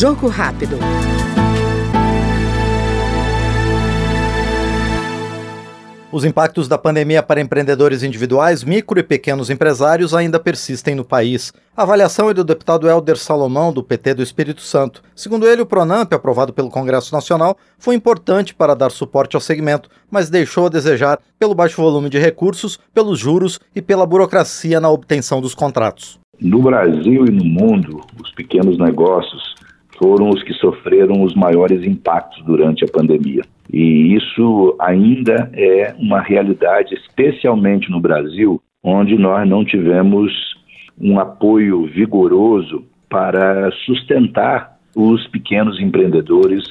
Jogo rápido. Os impactos da pandemia para empreendedores individuais, micro e pequenos empresários ainda persistem no país. A avaliação é do deputado Helder Salomão, do PT do Espírito Santo. Segundo ele, o Pronamp, aprovado pelo Congresso Nacional, foi importante para dar suporte ao segmento, mas deixou a desejar pelo baixo volume de recursos, pelos juros e pela burocracia na obtenção dos contratos. No Brasil e no mundo, os pequenos negócios foram os que sofreram os maiores impactos durante a pandemia. E isso ainda é uma realidade, especialmente no Brasil, onde nós não tivemos um apoio vigoroso para sustentar os pequenos empreendedores,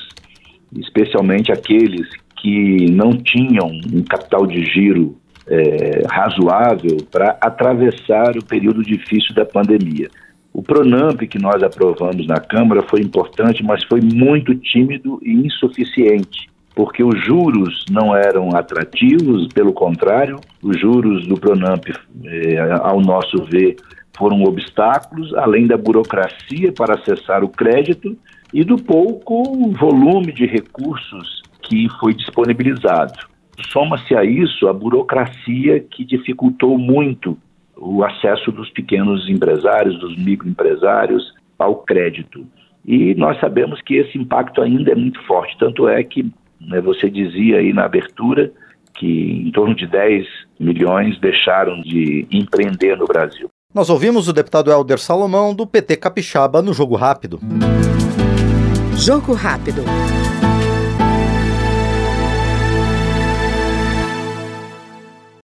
especialmente aqueles que não tinham um capital de giro é, razoável para atravessar o período difícil da pandemia. O Pronamp que nós aprovamos na Câmara foi importante, mas foi muito tímido e insuficiente, porque os juros não eram atrativos, pelo contrário, os juros do Pronamp, eh, ao nosso ver, foram obstáculos, além da burocracia para acessar o crédito e do pouco volume de recursos que foi disponibilizado. Soma-se a isso a burocracia que dificultou muito o acesso dos pequenos empresários, dos microempresários ao crédito. E nós sabemos que esse impacto ainda é muito forte, tanto é que né, você dizia aí na abertura que em torno de 10 milhões deixaram de empreender no Brasil. Nós ouvimos o deputado Helder Salomão, do PT Capixaba, no Jogo Rápido. Jogo Rápido.